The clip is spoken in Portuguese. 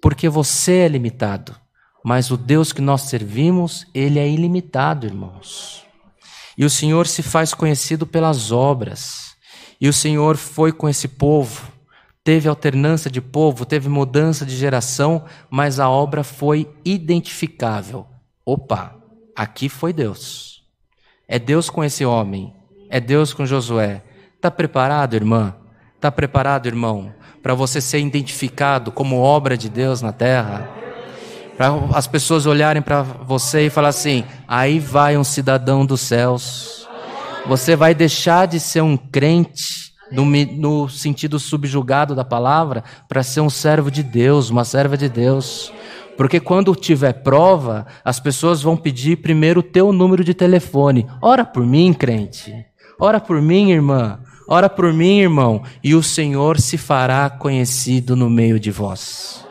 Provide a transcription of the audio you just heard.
Porque você é limitado, mas o Deus que nós servimos, ele é ilimitado, irmãos. E o Senhor se faz conhecido pelas obras. E o Senhor foi com esse povo, teve alternância de povo, teve mudança de geração, mas a obra foi identificável. Opa, aqui foi Deus. É Deus com esse homem, é Deus com Josué. Está preparado, irmã? Está preparado, irmão, para você ser identificado como obra de Deus na terra? Para as pessoas olharem para você e falar assim: aí vai um cidadão dos céus. Você vai deixar de ser um crente no, no sentido subjugado da palavra para ser um servo de Deus, uma serva de Deus. Porque quando tiver prova, as pessoas vão pedir primeiro o teu número de telefone. Ora por mim, crente. Ora por mim, irmã. Ora por mim, irmão, e o Senhor se fará conhecido no meio de vós.